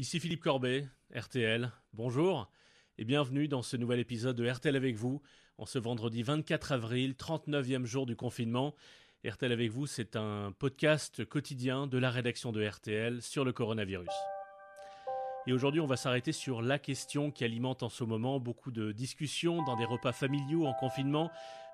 Ici Philippe Corbet, RTL. Bonjour et bienvenue dans ce nouvel épisode de RTL avec vous en ce vendredi 24 avril, 39e jour du confinement. RTL avec vous, c'est un podcast quotidien de la rédaction de RTL sur le coronavirus. Et aujourd'hui, on va s'arrêter sur la question qui alimente en ce moment beaucoup de discussions dans des repas familiaux en confinement,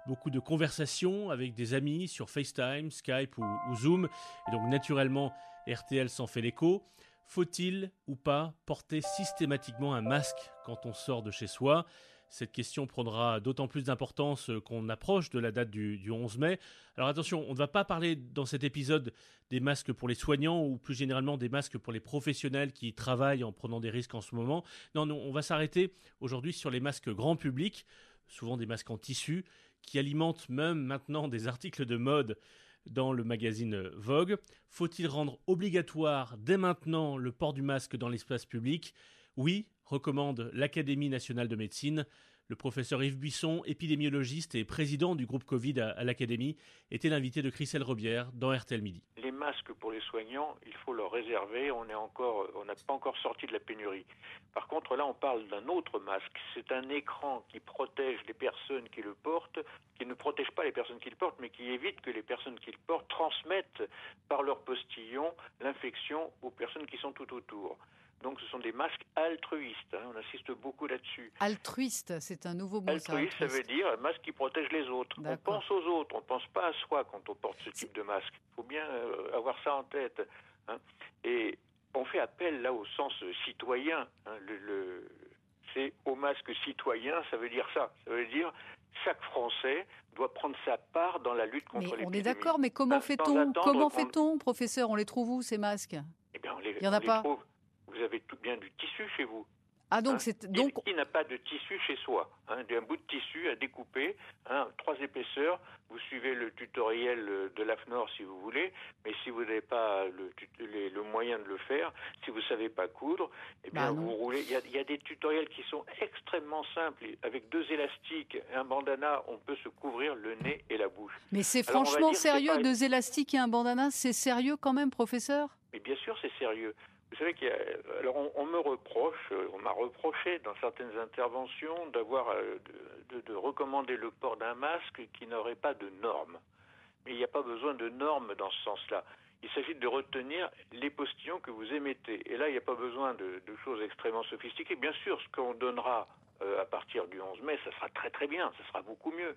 beaucoup de conversations avec des amis sur FaceTime, Skype ou, ou Zoom. Et donc, naturellement, RTL s'en fait l'écho. Faut-il ou pas porter systématiquement un masque quand on sort de chez soi? Cette question prendra d'autant plus d'importance qu'on approche de la date du, du, 11 mai. Alors attention, on ne va pas parler dans cet épisode des masques pour les soignants ou plus généralement des masques pour les professionnels qui travaillent en prenant des risques en ce moment. Non, non, on va s'arrêter aujourd'hui sur les masques grand public, souvent des masques en tissu, qui alimentent même maintenant des articles de mode dans le magazine Vogue. Faut-il rendre obligatoire dès maintenant le port du masque dans l'espace public? Oui, recommande l'Académie nationale de médecine. Le professeur Yves Buisson, épidémiologiste et président du groupe Covid à, l'Académie, était l'invité de Christelle Robière dans RTL Midi. Les masques pour les soignants, il faut leur réserver. On est encore, on n'a pas encore sorti de la pénurie. Par contre, là, on parle d'un autre masque. C'est un écran qui protège les personnes qui le portent, qui ne protège pas les personnes qui le portent, mais qui évite que les personnes qui le portent transmettent par leur postillon l'infection aux personnes qui sont tout autour. Donc ce sont des masques altruistes, hein, on insiste beaucoup là-dessus. Altruiste, c'est un nouveau mot. Altruiste, ça, ça veut dire un masque qui protège les autres. On pense aux autres, on ne pense pas à soi quand on porte ce type de masque. Il faut bien euh, avoir ça en tête. Hein. Et on fait appel là au sens citoyen. Hein, le, le c'est au masque citoyen, ça veut dire ça. Ça veut dire chaque Français doit prendre sa part dans la lutte contre l'épidémie. On est d'accord, mais comment fait-on? Comment fait-on, professeur? On les trouve où ces masques? Eh bien, on les, Il y en a pas. Trouve vous avez tout bien du tissu chez vous. Ah donc hein c'est donc qui n'a pas de tissu chez soi, hein, un bout de tissu à découper, hein, trois épaisseurs. Vous suivez le tutoriel de l'AFNOR si vous voulez, mais si vous n'avez pas le, le, le, moyen de le faire, si vous savez pas coudre, eh bien bah vous roulez. Il y, a, il y, a, des tutoriels qui sont extrêmement simples. Avec deux élastiques et un bandana, on peut se couvrir le nez et la bouche. Mais c'est franchement sérieux, deux élastiques et un bandana, c'est sérieux quand même, professeur? Mais bien sûr, c'est sérieux. Vous savez qu'il on, me reproche, on m'a reproché dans certaines interventions d'avoir de, de, de, recommander le port d'un masque qui n'aurait pas de normes. Mais il n'y a pas besoin de normes dans ce sens-là. Il s'agit de retenir les postillons que vous émettez. Et là, il n'y a pas besoin de, de, choses extrêmement sophistiquées. Bien sûr, ce qu'on donnera euh, à partir du 11 mai, ça sera très très bien, ça sera beaucoup mieux.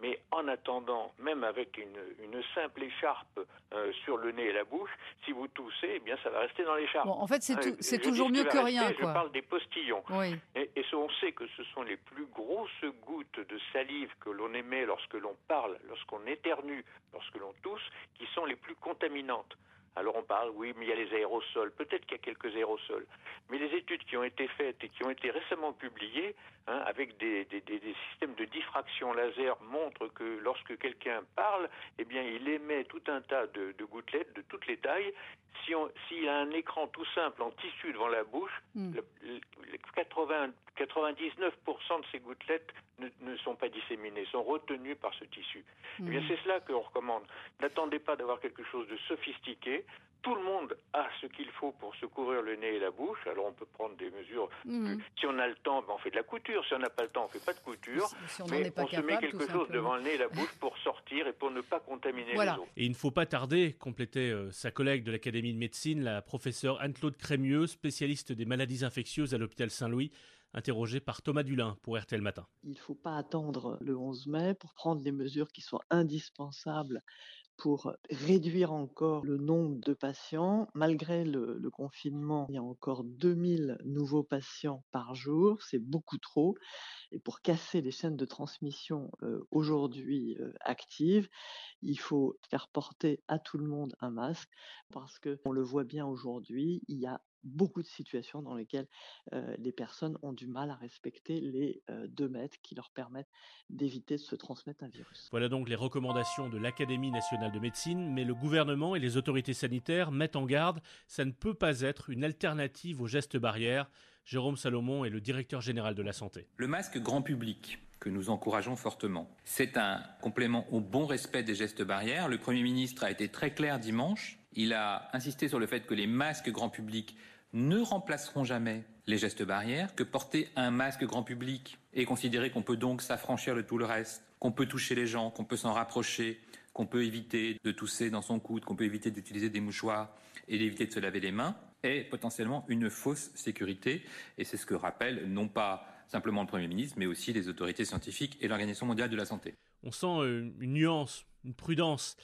Mais en attendant, même avec une, une simple écharpe euh, sur le nez et la bouche, si vous toussez, eh bien, ça va rester dans l'écharpe. Bon, en fait, c'est hein, tout, toujours mieux que rien. Quoi. Je parle des postillons. Oui. Et, et, on sait que ce sont les plus grosses gouttes de salive que l'on émet lorsque l'on parle, lorsqu'on éternue, lorsque l'on tousse, qui sont les plus contaminantes. Alors on parle, oui, mais il y a les aérosols. Peut-être qu'il y a quelques aérosols. Mais les études qui ont été faites et qui ont été récemment publiées, hein, avec des, des, des, systèmes de diffraction laser, montrent que lorsque quelqu'un parle, eh bien, il émet tout un tas de, de gouttelettes de toutes les tailles. Si s'il a un écran tout simple en tissu devant la bouche, mm. le 80, 99% de ces gouttelettes ne, ne, sont pas disséminées, sont retenues par ce tissu. Eh bien, c'est cela qu'on recommande. N'attendez pas d'avoir quelque chose de sophistiqué. Tout le monde a ce qu'il faut pour se couvrir le nez et la bouche. Alors on peut prendre des mesures. Mm. Si on a le temps, ben on fait de la couture. Si on n'a pas le temps, on fait pas de couture. Si on mais pas on capable, se met quelque chose devant le nez et la bouche pour sortir et pour ne pas contaminer voilà. les autres. Et il ne faut pas tarder, complétait euh, sa collègue de l'Académie de médecine, la professeure Anne-Claude Crémieux, spécialiste des maladies infectieuses à l'hôpital Saint-Louis interrogé par Thomas Dulin pour RTL Matin. Il ne faut pas attendre le 11 mai pour prendre les mesures qui sont indispensables pour réduire encore le nombre de patients. Malgré le, confinement, il y a encore 2000 nouveaux patients par jour, c'est beaucoup trop. Et pour casser les chaînes de transmission euh, aujourd'hui euh, actives, il faut faire porter à tout le monde un masque parce que on le voit bien aujourd'hui, il y a beaucoup de situations dans lesquelles euh, les personnes ont du mal à respecter les euh, deux mètres qui leur permettent d'éviter de se transmettre un virus. Voilà donc les recommandations de l'Académie nationale de médecine, mais le gouvernement et les autorités sanitaires mettent en garde, ça ne peut pas être une alternative aux gestes barrières. Jérôme Salomon est le directeur général de la santé. Le masque grand public que nous encourageons fortement. C'est un complément au bon respect des gestes barrières. Le Premier ministre a été très clair dimanche. Il a insisté sur le fait que les masques grand public ne remplaceront jamais les gestes barrières, que porter un masque grand public et considérer qu'on peut donc s'affranchir de tout le reste, qu'on peut toucher les gens, qu'on peut s'en rapprocher, qu'on peut éviter de tousser dans son coude, qu'on peut éviter d'utiliser des mouchoirs et d'éviter de se laver les mains, est potentiellement une fausse sécurité. Et c'est ce que rappelle non pas simplement le Premier ministre, mais aussi les autorités scientifiques et l'Organisation mondiale de la santé. On sent euh, une nuance, une prudence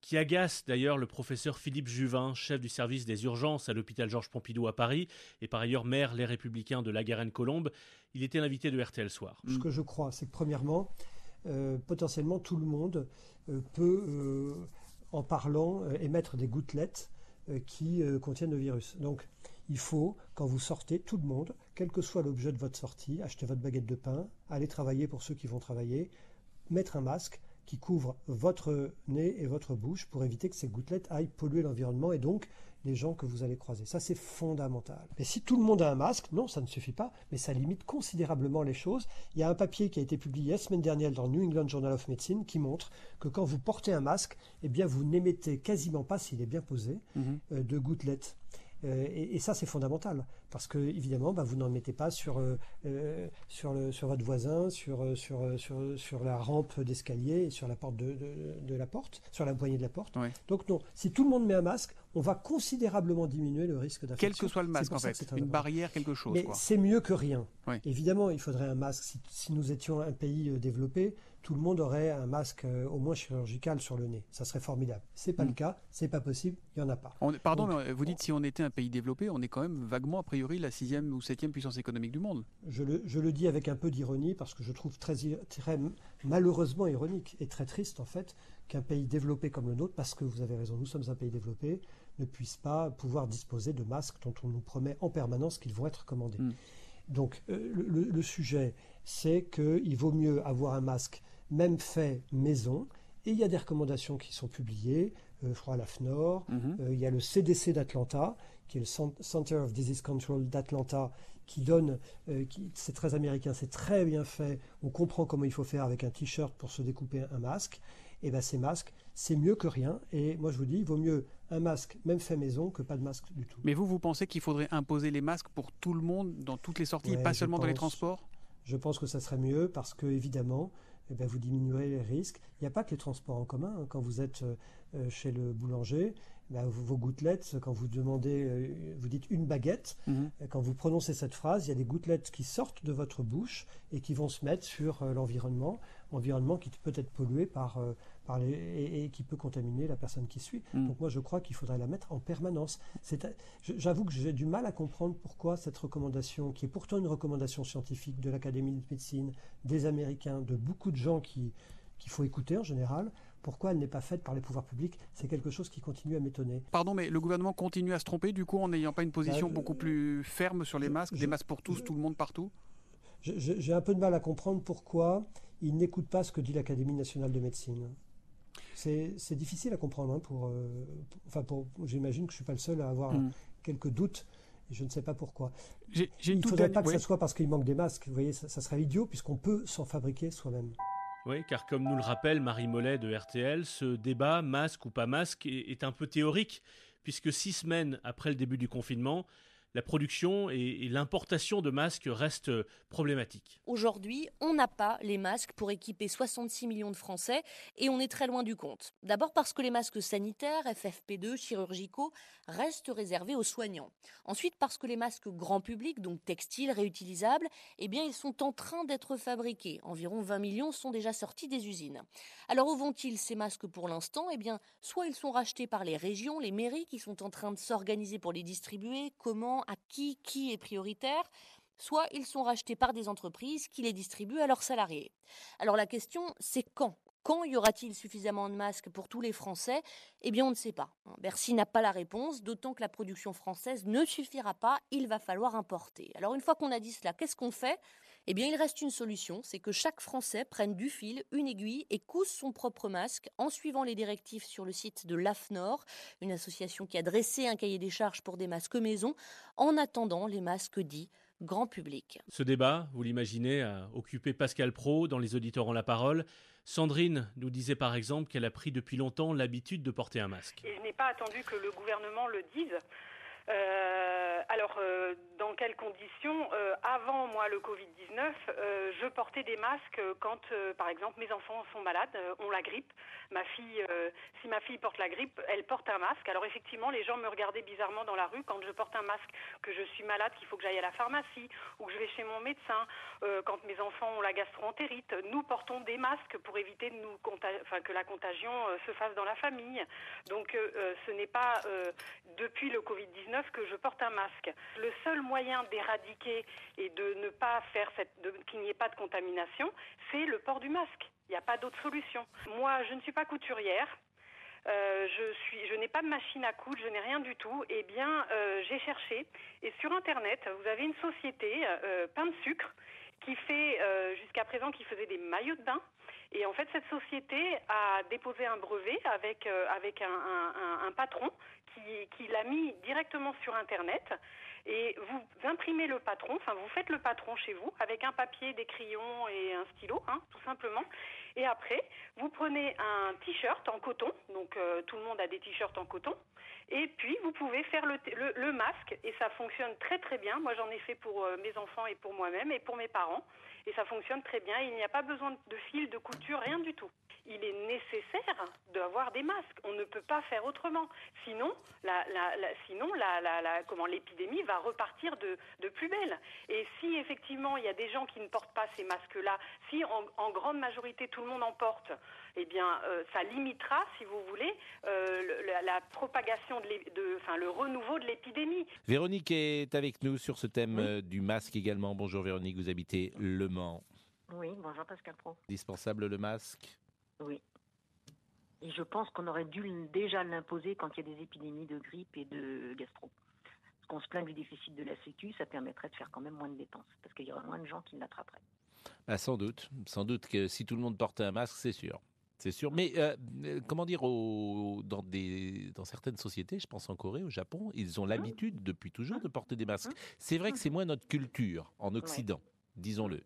qui agace d'ailleurs le professeur Philippe Juvin, chef du service des urgences à l'hôpital Georges Pompidou à Paris, et par ailleurs maire Les Républicains de la Garenne-Colombe. Il était l'invité de RTL Soir. Ce que je crois, c'est que premièrement, euh, potentiellement tout le monde euh, peut, euh, en parlant, émettre des gouttelettes qui contiennent le virus. Donc, il faut, quand vous sortez, tout le monde, quel que soit l'objet de votre sortie, acheter votre baguette de pain, aller travailler pour ceux qui vont travailler, mettre un masque, qui couvre votre nez et votre bouche pour éviter que ces gouttelettes aillent polluer l'environnement et donc les gens que vous allez croiser. Ça, c'est fondamental. Mais si tout le monde a un masque, non, ça ne suffit pas, mais ça limite considérablement les choses. Il y a un papier qui a été publié la semaine dernière dans le New England Journal of Medicine qui montre que quand vous portez un masque, eh bien, vous n'émettez quasiment pas, s'il est bien posé, mhm. euh, de gouttelettes. Euh, et, ça, c'est fondamental, parce que évidemment, bah, vous n'en mettez pas sur, euh, euh, sur, le, sur votre voisin, sur, sur, sur, sur la rampe d'escalier et sur la porte de, de, la porte, sur la poignée de la porte. Donc non, si tout le monde met un masque, on va considérablement diminuer le risque d'infection. Quel que soit le masque, en fait, une barrière, quelque chose. Mais c'est mieux que rien. Évidemment, il faudrait un masque. Si, si nous étions un pays développé, tout le monde aurait un masque euh, au moins chirurgical sur le nez. Ça serait formidable. C'est pas le mm. cas, c'est pas possible, il y en a pas. pardon, mais vous dites si on était un pays développé, on est quand même vaguement a priori la sixième ou septième puissance économique du monde. Je le, dis avec un peu d'ironie parce que je trouve très, très malheureusement ironique et très triste en fait qu'un pays développé comme le nôtre, parce que vous avez raison, nous sommes un pays développé, ne puisse pas pouvoir disposer de masques dont on nous promet en permanence qu'ils vont être commandés. Mm. Donc euh, le, sujet, c'est qu'il vaut mieux avoir un masque même fait maison. Et il y a des recommandations qui sont publiées, je crois à la FNOR, mhm. euh, il y a le CDC d'Atlanta, qui est le Center of Disease Control d'Atlanta, qui donne, euh, c'est très américain, c'est très bien fait, on comprend comment il faut faire avec un t-shirt pour se découper un masque. Et bien ces masques, c'est mieux que rien. Et moi je vous dis, il vaut mieux un masque, même fait maison, que pas de masque du tout. Mais vous, vous pensez qu'il faudrait imposer les masques pour tout le monde, dans toutes les sorties, pas seulement dans les transports? Je pense que ça serait mieux parce que, évidemment, eh ben, vous diminuerez les risques. Il n'y a pas que les transports en commun. Hein. Quand vous êtes euh, chez le boulanger, ben, vos gouttelettes, quand vous demandez, euh, vous dites une baguette, mhm. quand vous prononcez cette phrase, il y a des gouttelettes qui sortent de votre bouche et qui vont se mettre sur euh, l'environnement, environnement qui peut être pollué par et, qui peut contaminer la personne qui suit. Mm. Donc moi je crois qu'il faudrait la mettre en permanence. J'avoue que j'ai du mal à comprendre pourquoi cette recommandation, qui est pourtant une recommandation scientifique de l'Académie de médecine, des Américains, de beaucoup de gens qu'il faut écouter en général, pourquoi elle n'est pas faite par les pouvoirs publics? C'est quelque chose qui continue à m'étonner. Pardon, mais le gouvernement continue à se tromper du coup en n'ayant pas une position bah, beaucoup plus ferme sur les masques, des masques pour tous, tout le monde partout? J'ai un peu de mal à comprendre pourquoi il n'écoute pas ce que dit l'Académie nationale de médecine. C'est difficile à comprendre. Hein, pour, euh, enfin, pour, j'imagine que je suis pas le seul à avoir mm. quelques doutes. Et je ne sais pas pourquoi. il ne faudrait pas que ce soit parce qu'il manque des masques. Vous voyez, ça, serait idiot puisqu'on peut s'en fabriquer soi-même. Oui, car comme nous le rappelle Marie Mollet de RTL, ce débat, masque ou pas masque, est un peu théorique, puisque six semaines après le début du confinement, la production et, l'importation de masques restent problématiques. Aujourd'hui, on n'a pas les masques pour équiper 66 millions de Français et on est très loin du compte. D'abord parce que les masques sanitaires, FFP2, chirurgicaux, restent réservés aux soignants. Ensuite parce que les masques grand public, donc textiles, réutilisables, eh bien ils sont en train d'être fabriqués. Environ 20 millions sont déjà sortis des usines. Alors où vont-ils ces masques pour l'instant? Eh bien, soit ils sont rachetés par les régions, les mairies qui sont en train de s'organiser pour les distribuer, comment à qui, qui est prioritaire, soit ils sont rachetés par des entreprises qui les distribuent à leurs salariés. Alors la question, c'est quand quand y aura-t-il suffisamment de masques pour tous les Français? Eh bien, on ne sait pas. Bercy n'a pas la réponse, d'autant que la production française ne suffira pas, il va falloir importer. Alors, une fois qu'on a dit cela, qu'est-ce qu'on fait? Eh bien, il reste une solution, c'est que chaque Français prenne du fil, une aiguille et cousse son propre masque en suivant les directives sur le site de l'AFNOR, une association qui a dressé un cahier des charges pour des masques maison, en attendant les masques dits grand public. Ce débat, vous l'imaginez, a occupé Pascal Pro dans Les auditeurs ont la parole. Sandrine nous disait par exemple qu'elle a pris depuis longtemps l'habitude de porter un masque. Il n'est pas attendu que le gouvernement le dise. Euh, alors, euh, dans quelles conditions euh, Avant, moi, le Covid-19, euh, je portais des masques quand, par exemple, mes enfants sont malades, ont la grippe. Fille, si ma fille porte la grippe, elle porte un masque. Alors, effectivement, les gens me regardaient bizarrement dans la rue quand je porte un masque, que je suis malade, qu'il faut que j'aille à la pharmacie ou que je vais chez mon médecin. Quand mes enfants ont la gastro-entérite, nous portons des masques pour éviter nous que la contagion se fasse dans la famille. Donc, ce n'est pas depuis le Covid-19 que je porte un masque. Le seul moyen d'éradiquer et de ne pas faire qu'il n'y ait pas de contamination, c'est le port du masque. Il n'y a pas d'autre solution. Moi, je ne suis pas couturière. Euh, je suis, je n'ai pas de machine à coudre, je n'ai rien du tout. Eh bien, euh, j'ai cherché et sur Internet, vous avez une société, euh, Pain de sucre, qui fait euh, jusqu'à présent qui faisait des maillots de bain. Et en fait, cette société a déposé un brevet avec euh, avec un patron qui, l'a mis directement sur Internet. Et vous imprimez le patron, enfin vous faites le patron chez vous avec un papier, des crayons et un stylo, hein, tout simplement. Et après, vous prenez un t-shirt en coton, donc euh, tout le monde a des t-shirts en coton. Et puis vous pouvez faire le masque et ça fonctionne très très bien. Moi j'en ai fait pour euh, mes enfants et pour moi-même et pour mes parents. Et ça fonctionne très bien. Il n'y a pas besoin de fil, de couture, rien du tout. Il est nécessaire d'avoir des masques. On ne peut pas faire autrement. Sinon, la, la- la- sinon la, la- la- comment l'épidémie va repartir de, de plus belle. Et si effectivement il y a des gens qui ne portent pas ces masques-là, si en, en grande majorité tout le monde en porte, eh bien euh, ça limitera, si vous voulez, euh, le- la, la propagation de, l'é- de, enfin le renouveau de l'épidémie. Véronique est avec nous sur ce thème euh, du masque également. Bonjour Véronique, vous habitez Le Mans. Oui, bonjour Pascal Pro. Indispensable le masque Oui. Et je pense qu'on aurait dû déjà l'imposer quand il y a des épidémies de grippe et de gastro. Parce qu'on se plaint du déficit de la Sécu, ça permettrait de faire quand même moins de dépenses. Parce qu'il y aurait moins de gens qui l'attraperaient. Bah, Sans doute. Sans doute que si tout le monde portait un masque, c'est sûr. C'est sûr. Mais euh, euh, comment dire, au- dans, des, dans certaines sociétés, je pense en Corée, au Japon, ils ont l'habitude depuis toujours de porter des masques. C'est vrai que c'est moins notre culture en Occident, disons-le.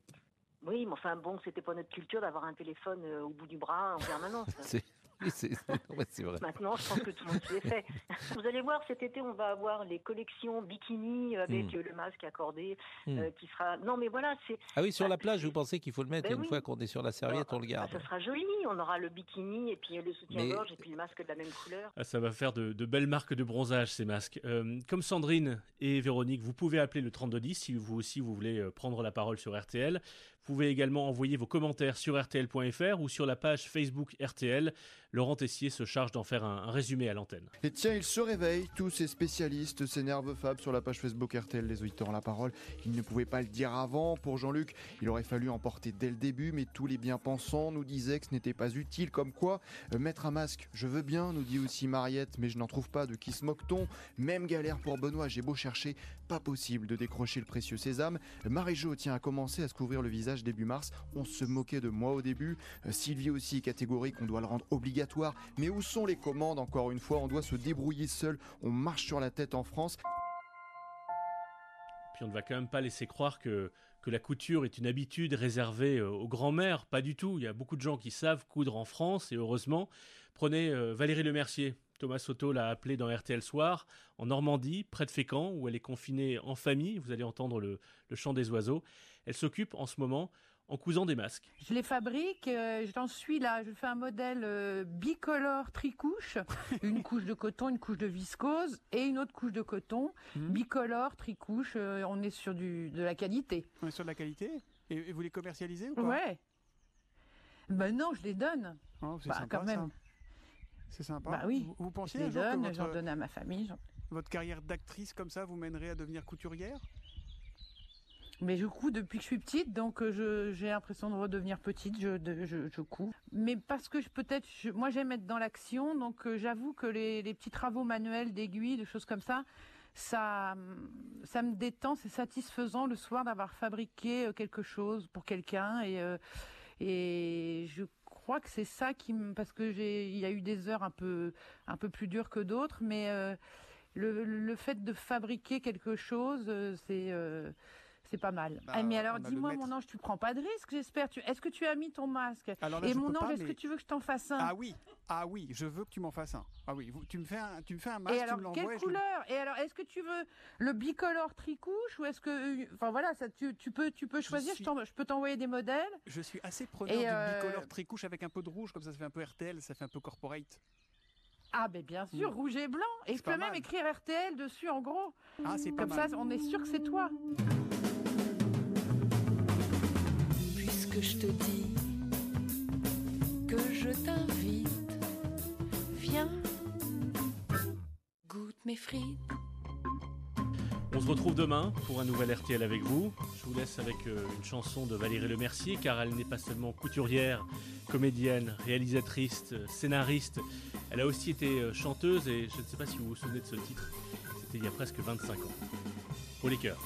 Oui, mais enfin bon, c'était pas notre culture d'avoir un téléphone euh, au bout du bras en permanence. C'est vrai. Maintenant, je pense que tout le monde s'y est fait. Vous allez voir, cet été, on va avoir les collections bikini avec Hmm. euh, le masque accordé, Hmm. euh, qui sera. Non, mais voilà, c'est. Ah oui, sur la plage, vous pensez qu'il faut le mettre Ben une oui. fois qu'on est sur la serviette, on le Ah, garde. ça sera joli. On aura le bikini et puis le soutien-gorge et puis le masque de la même couleur. Ah, ça va faire de, de belles marques de bronzage, ces masques. Euh, comme Sandrine et Véronique, vous pouvez appeler le 3210 si vous aussi vous voulez prendre la parole sur RTL. Vous pouvez également envoyer vos commentaires sur rtl.fr ou sur la page Facebook RTL. Laurent Tessier se charge d'en faire un, résumé à l'antenne. Et tiens, ils se réveillent, tous ces spécialistes, ces nerveux fab sur la page Facebook RTL, les auditeurs la parole. Ils ne pouvaient pas le dire avant. Pour Jean-Luc, il aurait fallu en porter dès le début, mais tous les bien-pensants nous disaient que ce n'était pas utile. Comme quoi, euh, mettre un masque, je veux bien, nous dit aussi Mariette, mais je n'en trouve pas. De qui se moque-t-on Même galère pour Benoît, j'ai beau chercher, pas possible de décrocher le précieux sésame. Marie-Jo, tiens, a commencé à se couvrir le visage début mars. On se moquait de moi au début. Euh, Sylvie aussi, catégorique, on doit le rendre obligatoire. Mais où sont les commandes Encore une fois, on doit se débrouiller seul. On marche sur la tête en France. Puis on ne va quand même pas laisser croire que, la couture est une habitude réservée euh, aux grands-mères. Pas du tout. Il y a beaucoup de gens qui savent coudre en France et heureusement. Prenez euh, Valérie Lemercier. Thomas Soto l'a appelée dans RTL Soir, en Normandie, près de Fécamp, où elle est confinée en famille. Vous allez entendre le, le chant des oiseaux. Elle s'occupe en ce moment en cousant des masques. Je les fabrique, euh, j'en suis là, je fais un modèle euh, bicolore tricouche, une couche de coton, une couche de viscose et une autre couche de coton, bicolore tricouche, euh, on est sur du, de la qualité. On est sur de la qualité et, et vous les commercialisez ou pas? Ouais. Ben non, je les donne. Oh, c'est bah, sympa, quand même. ça. C'est sympa. Bah oui. Vous, vous pensiez je les donne, votre, j'en donne à ma famille. votre carrière d'actrice comme ça vous mènerait à devenir couturière? Mais je couds depuis que je suis petite, donc euh, je- j'ai l'impression de redevenir petite. Je, de- je, je couds. Mais parce que je peut-être, je- moi j'aime être dans l'action, donc euh, j'avoue que les, les petits travaux manuels d'aiguille, de choses comme ça, ça, hum, ça me détend, c'est satisfaisant le soir d'avoir fabriqué euh, quelque chose pour quelqu'un et euh, et je crois que c'est ça qui me, parce que j'ai, il y a eu des heures un peu un peu plus dures que d'autres, mais euh, le, le fait de fabriquer quelque chose, euh, c'est euh, c'est pas mal. Bah, Ah, mais alors, dis-moi, mon ange, tu prends pas de risque, j'espère. Tu... Est-ce que tu as mis ton masque Alors là, Et mon ange, est-ce que tu veux que je t'en fasse un? Ah oui, ah oui, je veux que tu m'en fasses un. Ah oui, tu me fais un, tu me fais un masque, Et tu alors, me quelle je couleur? Et alors, est-ce que tu veux le bicolore tricouche ou est-ce que, enfin voilà, ça, tu, tu peux, tu peux choisir. Je, suis- t'en- je peux t'envoyer des modèles. Je suis assez preneur Et, du euh, bicolore tricouche avec un peu de rouge, comme ça, ça fait un peu RTL, ça fait un peu corporate. Ah, ben bien sûr, Mm. rouge et blanc. Et je peux même mal. écrire RTL dessus en gros. Ah, c'est pas Comme mal. ça, on est sûr que c'est toi. Je te dis que je t'invite, viens, goûte mes frites. On se retrouve demain pour un nouvel RTL avec vous. Je vous laisse avec euh, une chanson de Valérie Lemercier car elle n'est pas seulement couturière, comédienne, réalisatrice, euh, scénariste. Elle a aussi été euh, chanteuse et je ne sais pas si vous vous souvenez de ce titre. C'était il y a presque 25 ans. Pour les cœurs.